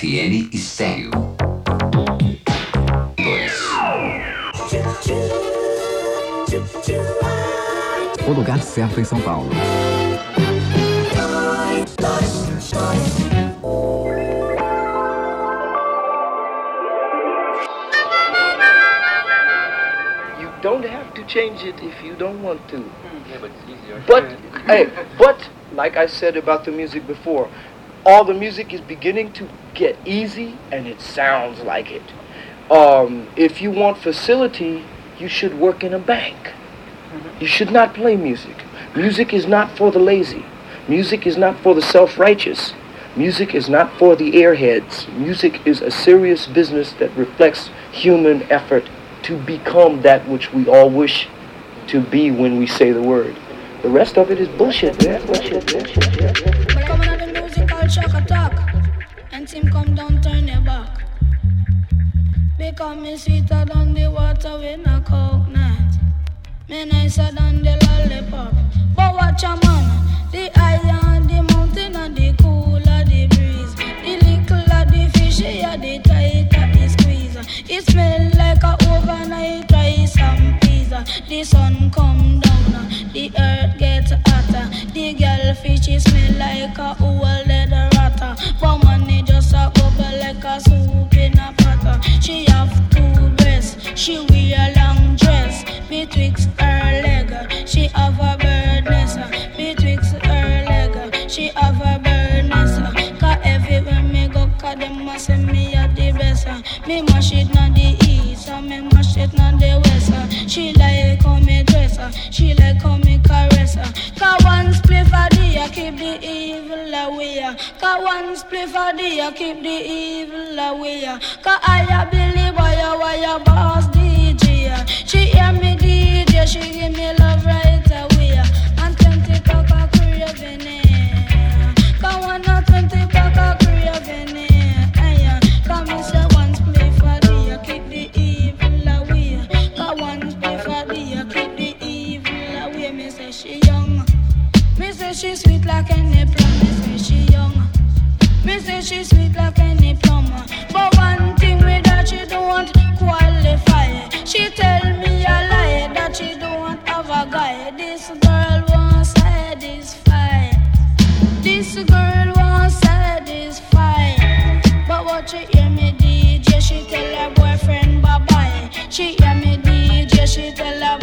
FN Estéreo. 2. O lugar certo em São Paulo. You don't have to change it if you don't want to. Yeah, but it's easier. But hey, but like I said about the music before, all the music is beginning to get easy and it sounds like it. Um, if you want facility, you should work in a bank. You should not play music. Music is not for the lazy. Music is not for the self-righteous. Music is not for the airheads. Music is a serious business that reflects human effort to become that which we all wish to be when we say the word. The rest of it is bullshit, man. Bullshit, bullshit, bullshit. But And Tim come down turn your back. Because me sweeter than the water with a coconut. Me nicer than the lollipop. But watch a man. The higher the mountain and the cooler the breeze. The littler the fishier the tighter the squeeze. It smell like a overnight rice and peas The sun come down Me mash it na the east and me mash it na the west uh. She like how me dress uh. She like how me caress uh. Cause one spliff for the uh, keep the evil away uh. Cause one spliff for the uh, keep the evil away uh. Cause I a Billy Boyo uh, why a boss DJ uh. She hear me DJ she give me love right away Me say she young. Me say she sweet like any plum. Me say she young. Me say she sweet like any plum. But one thing with that she don't qualify. She tell me a lie that she don't have a guy. This girl won't satisfy. This girl won't satisfy. But what she hear me DJ She tell her boyfriend bye bye She hear me DJ She tell her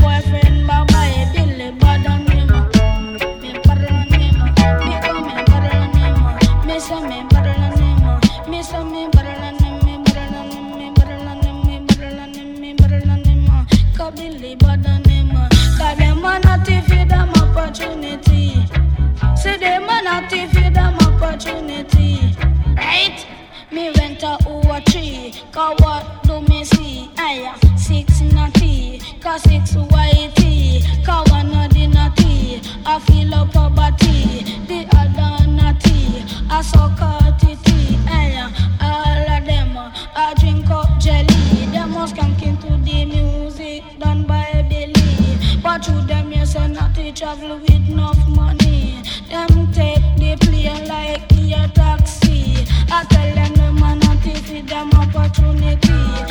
opportunity. Right? Me went to over tree. Cause what do me see? Aya, six natty Cause six whitey Cause one of the natty I feel up poverty. The other natty I suck out titty Aya, all of them I drink up jelly. Them must skank into the music Done by Billy. But through them yes and natty Travel with enough money. Them opportunity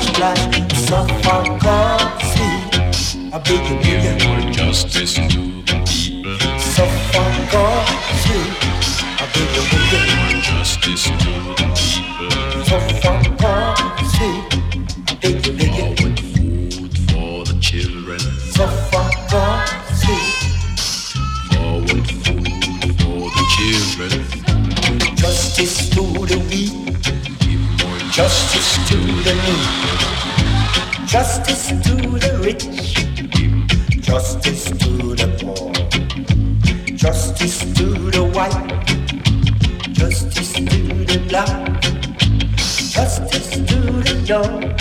multiply, suffer, God, sleep. I beg you, give more justice to the people. Suffer, God, sleep. I beg you, give more justice to the people. Justice to the needy, justice to the rich, justice to the poor, justice to the white, justice to the black, justice to the young,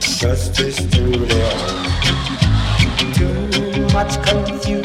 justice to the old. Too much confusion.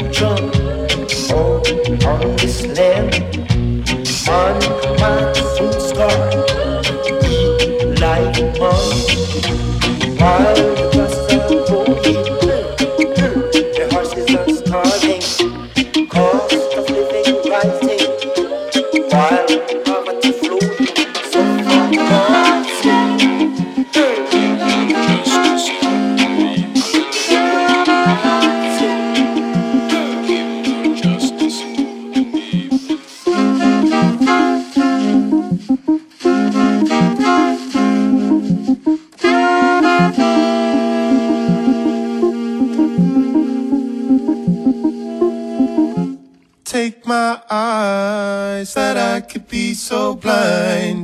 so blind.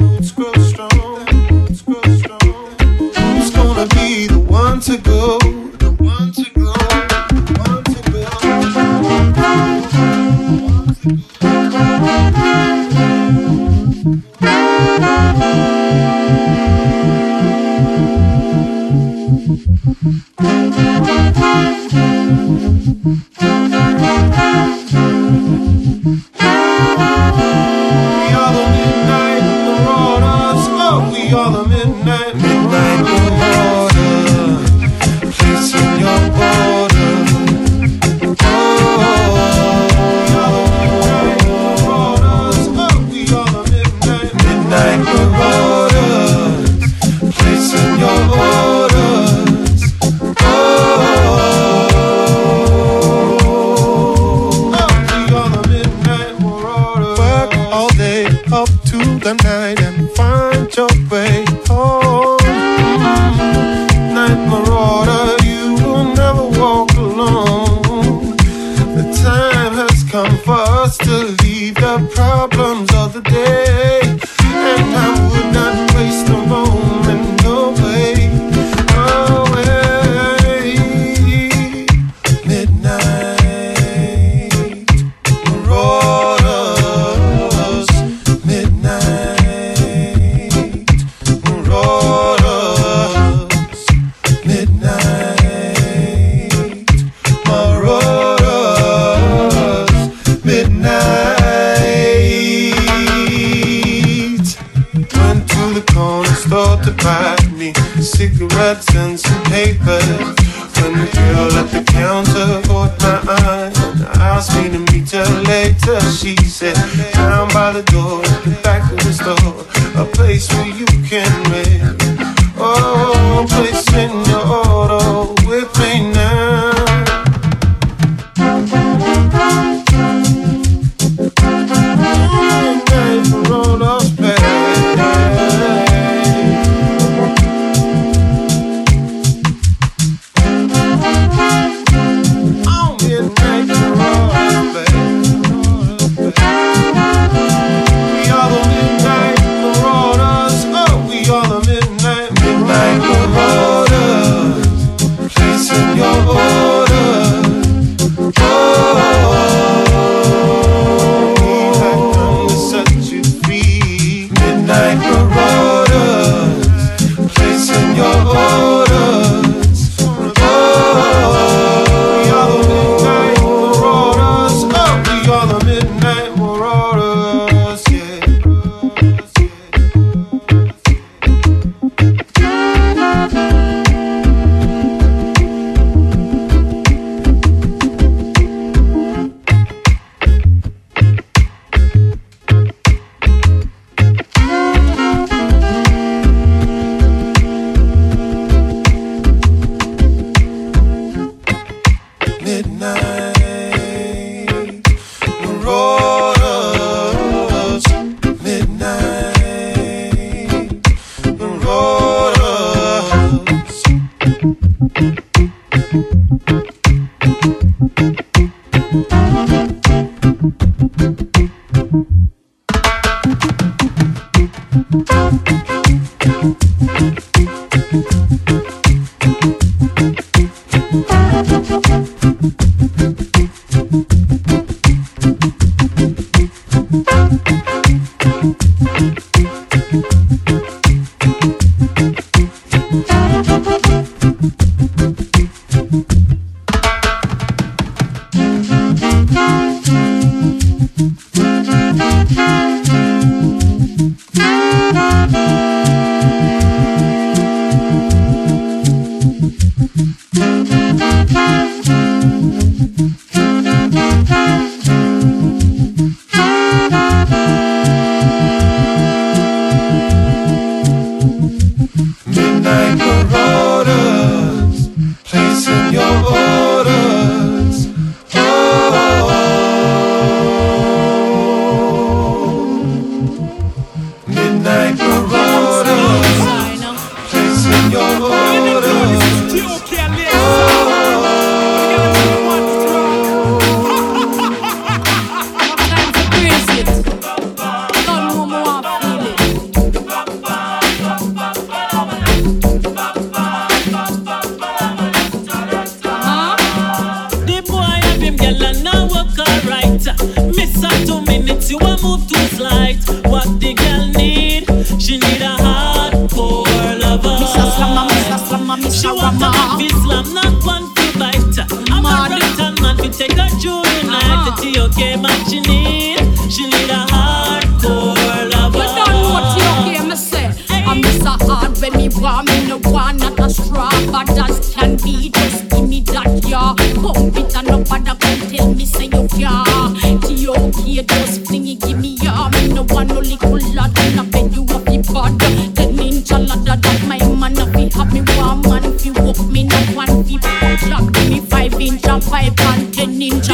Thank you.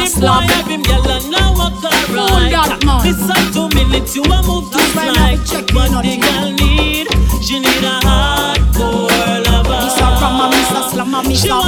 slap. Him girl I and now walk alright. Listen to two minutes you a move to slide. What the girl need? She need a hardcore lover. She want. Mr.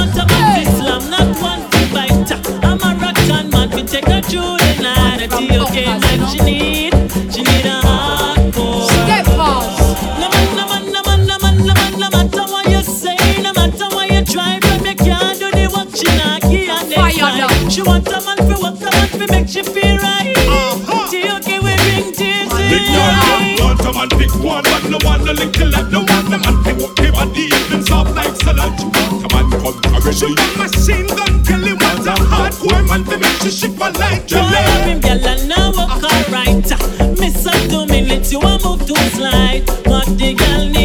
one, but no one, the little lad, no one, the man, they walk him on the evening soft like salad. Come on, come already. Shoot a machine gun, kill him, what a hardcore man, they make you shiver like jelly. Boy, love him, girl, and now walk alright. Miss up two minutes, you a move too slight. What the girl need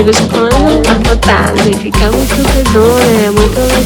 amigos quando tá lotado fica muito fedor, é muito legal.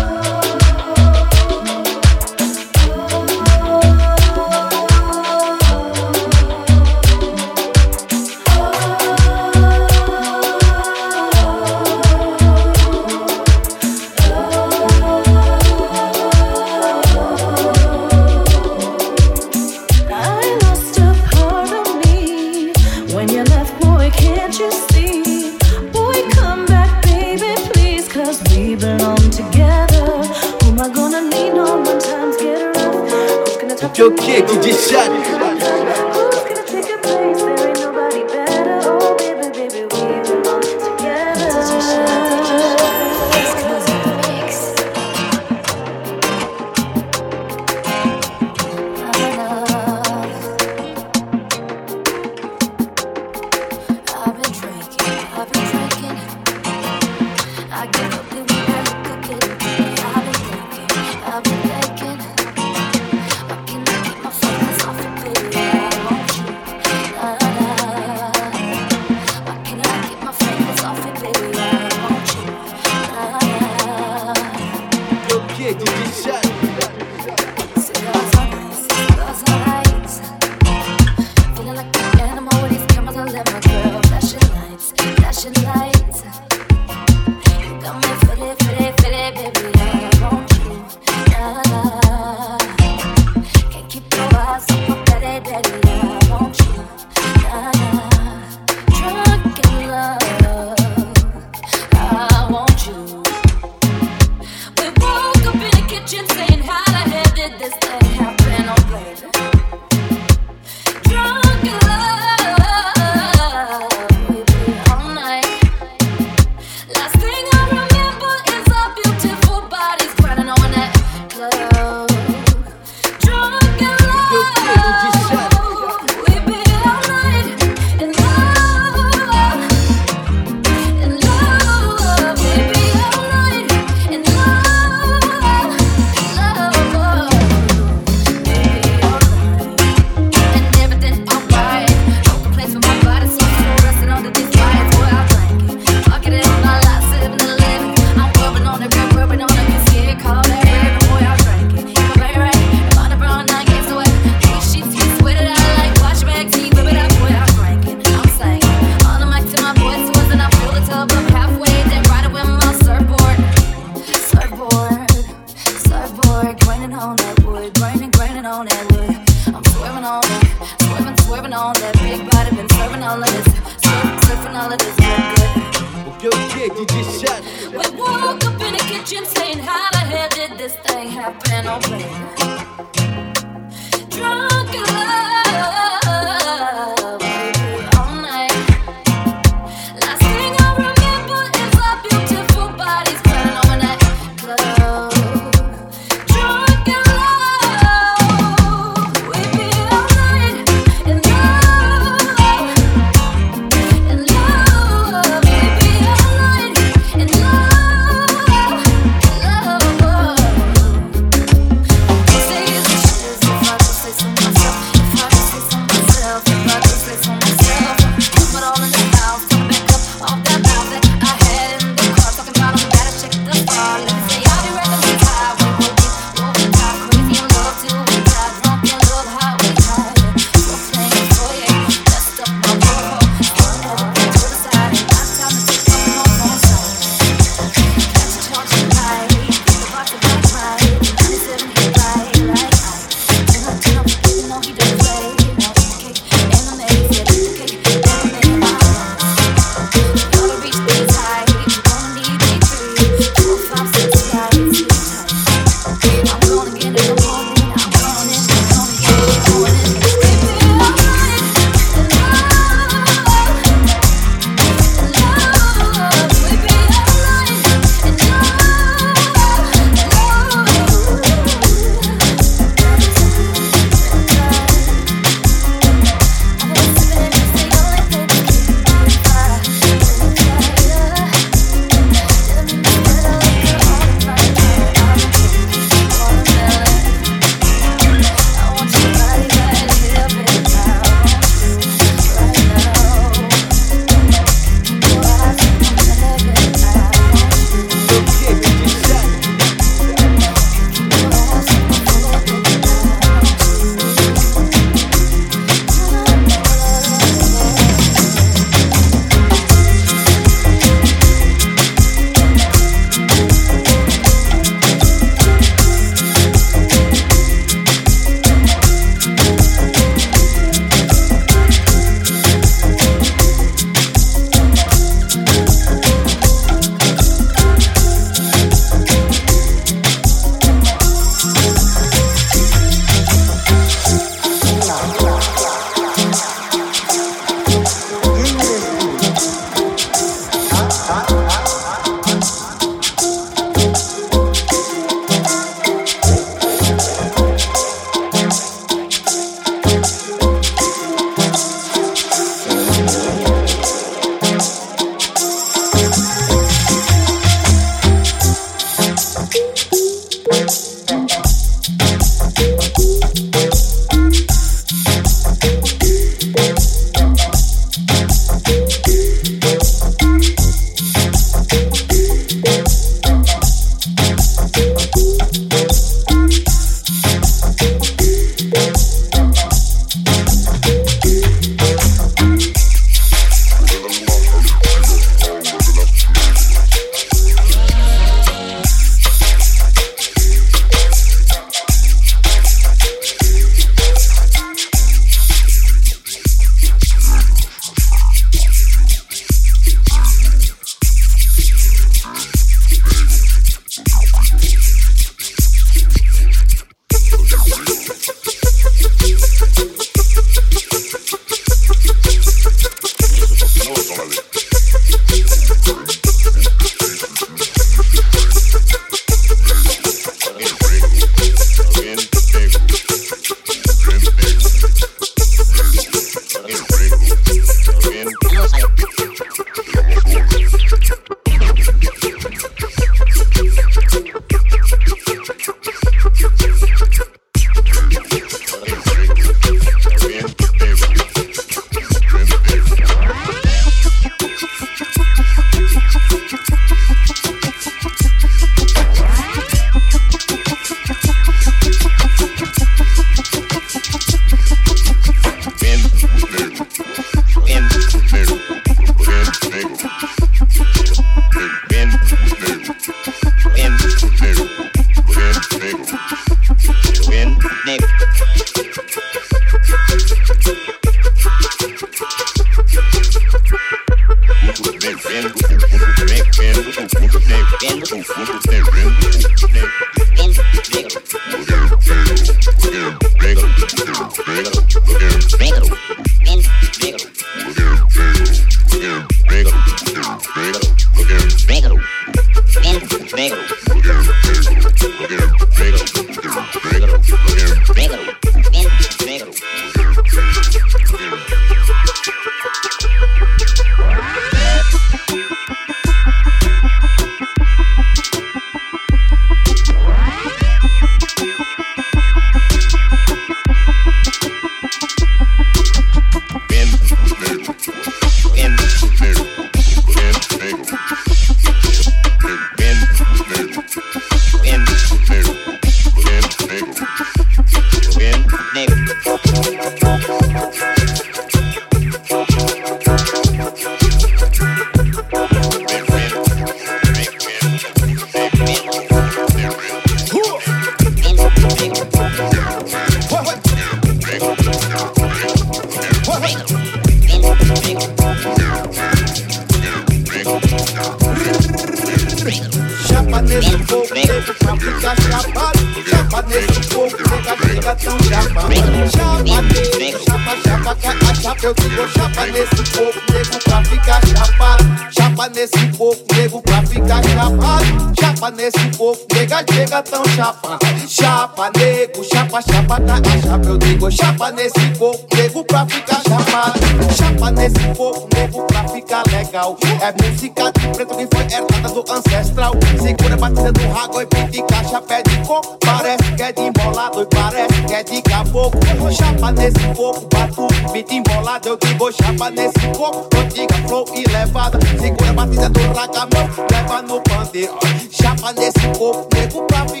nego, chapa, chapa tá a chapa. Eu digo chapa nesse fogo, nego pra ficar chamado. Chapa nesse fogo, nego pra ficar legal. É música de preto que foi herdada do ancestral. Segura a batida do rago e pinta caixa, pé de coco. Parece que é de embolado e parece que é de caboclo. Chapa nesse fogo, bato, beat embolado. Eu digo chapa nesse fogo, antiga flow e levada. Segura a batida do ragamão, leva no pandeiro. Chapa nesse fogo, nego pra ficar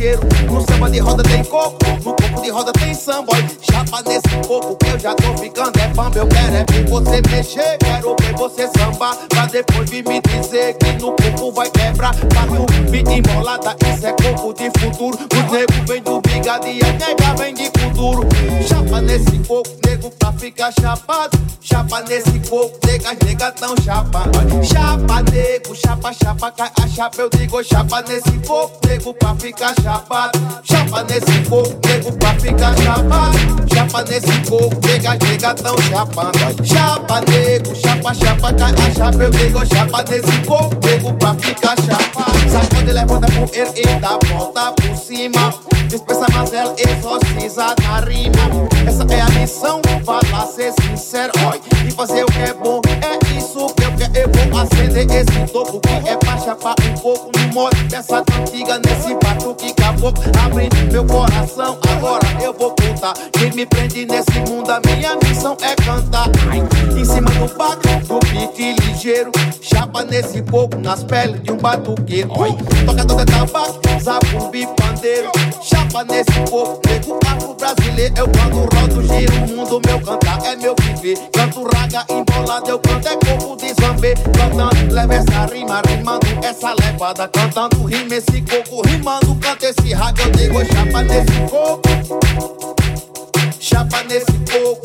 cheiro. No samba de roda tem coco, no coco de roda tem samba. Chapa nesse coco que eu já tô ficando é fama. Eu quero é ver você mexer, quero ver você sambar. Pra depois vir me dizer que no coco vai quebrar. Pra tu vir embolada, isso é coco de futuro. O nego vem do bigadia, nega vem de futuro. Chapa nesse coco, nego pra ficar chapado. Chapa nesse corpo, nega, nega tão chapa. Chapa, nego, chapa, chapa, cai a chapa. Eu digo chapa nesse corpo, nego, pra ficar chapado. Chapa nesse corpo, nego, pra ficar chapado. Chapa nesse corpo, nega, nega tão chapa. Chapa, nego, chapa, chapa, cai a chapa. Eu digo chapa nesse corpo, nego, pra ficar chapado. Sacode, levanta a poeira e dá volta por cima. Dispensa mas ela exorciza na rima. Essa é a missão, fala ser sincero. Oi. E fazer o que é bom, é isso que eu quero. Eu vou acender esse topo que é pra chapar um pouco no modo dessa cantiga nesse batuque caboclo abrindo meu coração. Agora eu vou contar. Quem me prende nesse mundo, a minha missão é cantar. Em cima do baco, do pique ligeiro. Chapa nesse pouco, nas peles de um batuqueiro. Tocador de tabaco, zabumbi, pandeiro. Chapa nesse pouco, nego afro brasileiro. Eu quando rodo, giro o mundo, meu cantar é meu viver. Raga embolado, eu canto é corpo de zambê. Cantando, leva essa rima, rimando essa levada. Cantando, rima esse coco, rimando, canta esse raga. Eu digo chapa nesse coco. Chapa nesse coco.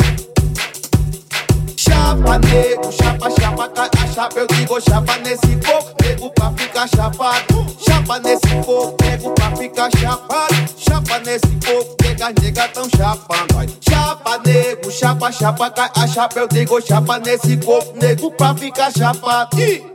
Chapa nego, chapa, chapa, cai a chapa, eu digo chapa nesse coco, nego pra ficar chapado. Chapa nesse coco, nego pra ficar chapado. Chapa nesse coco, nega, nega tão chapando. Chapa nego, chapa, chapa, cai a chapa, eu digo chapa nesse coco, nego pra ficar chapado.